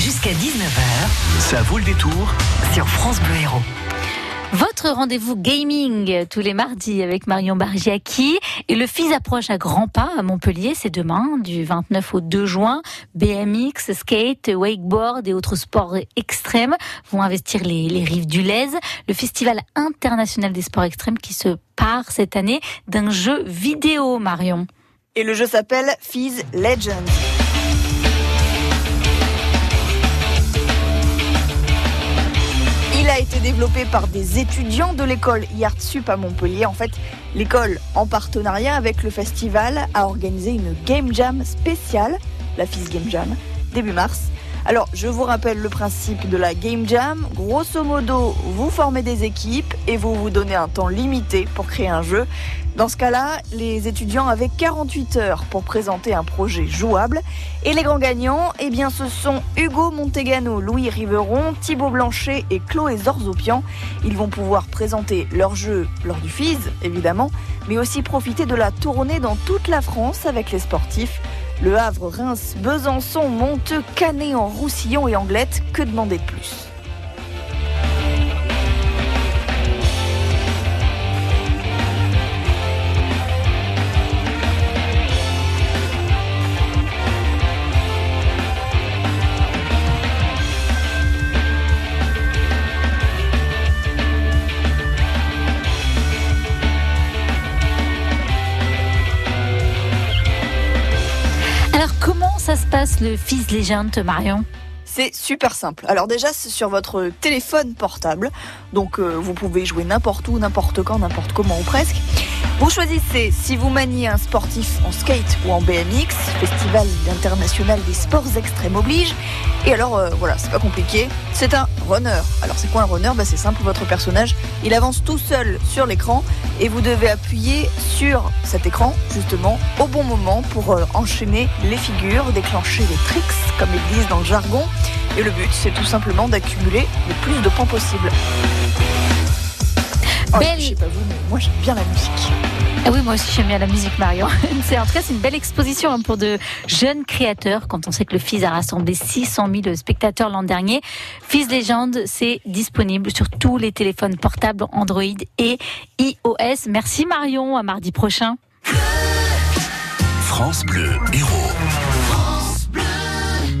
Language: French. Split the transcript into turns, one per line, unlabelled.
Jusqu'à 19h,
Ça vaut le détour.
sur France Bleu Héros.
Votre rendez-vous gaming tous les mardis avec Marion Bargiaki et le FIS approche à grands pas à Montpellier, c'est demain du 29 au 2 juin. BMX, skate, wakeboard et autres sports extrêmes vont investir les, les rives du Lez. Le festival international des sports extrêmes qui se part cette année d'un jeu vidéo, Marion.
Et le jeu s'appelle Fizz Legends. Développé par des étudiants de l'école Sup à Montpellier. En fait, l'école, en partenariat avec le festival, a organisé une Game Jam spéciale, la Fizz Game Jam, début mars. Alors, je vous rappelle le principe de la Game Jam. Grosso modo, vous formez des équipes et vous vous donnez un temps limité pour créer un jeu. Dans ce cas-là, les étudiants avaient 48 heures pour présenter un projet jouable. Et les grands gagnants, eh bien, ce sont Hugo Montegano, Louis Riveron, Thibaut Blanchet et Chloé Zorzopian. Ils vont pouvoir présenter leur jeu lors du FIS, évidemment, mais aussi profiter de la tournée dans toute la France avec les sportifs. Le Havre, Reims, Besançon, Monteux, Canet en Roussillon et Anglette, que demander de plus?
Ça se passe le FIS Legend, Marion
C'est super simple. Alors déjà, c'est sur votre téléphone portable. Donc euh, vous pouvez jouer n'importe où, n'importe quand, n'importe comment ou presque. Vous choisissez si vous maniez un sportif en skate ou en BMX, Festival international des sports extrêmes oblige. Et alors euh, voilà, c'est pas compliqué, c'est un runner. Alors c'est quoi un runner? Bah, C'est simple, votre personnage, il avance tout seul sur l'écran et vous devez appuyer sur cet écran justement au bon moment pour euh, enchaîner les figures, déclencher les tricks comme ils disent dans le jargon. Et le but, c'est tout simplement d'accumuler le plus de points possible. Oh,
Belle-
Je sais pas vous, mais moi j'aime bien la musique.
Oui, moi aussi j'aime bien la musique, Marion. C'est en tout cas c'est une belle exposition hein, pour de jeunes créateurs. Quand on sait que le FIS a rassemblé 600 000 spectateurs l'an dernier, FIS Legend, c'est disponible sur tous les téléphones portables Android et iOS. Merci Marion, à mardi prochain.
France Bleu Héros.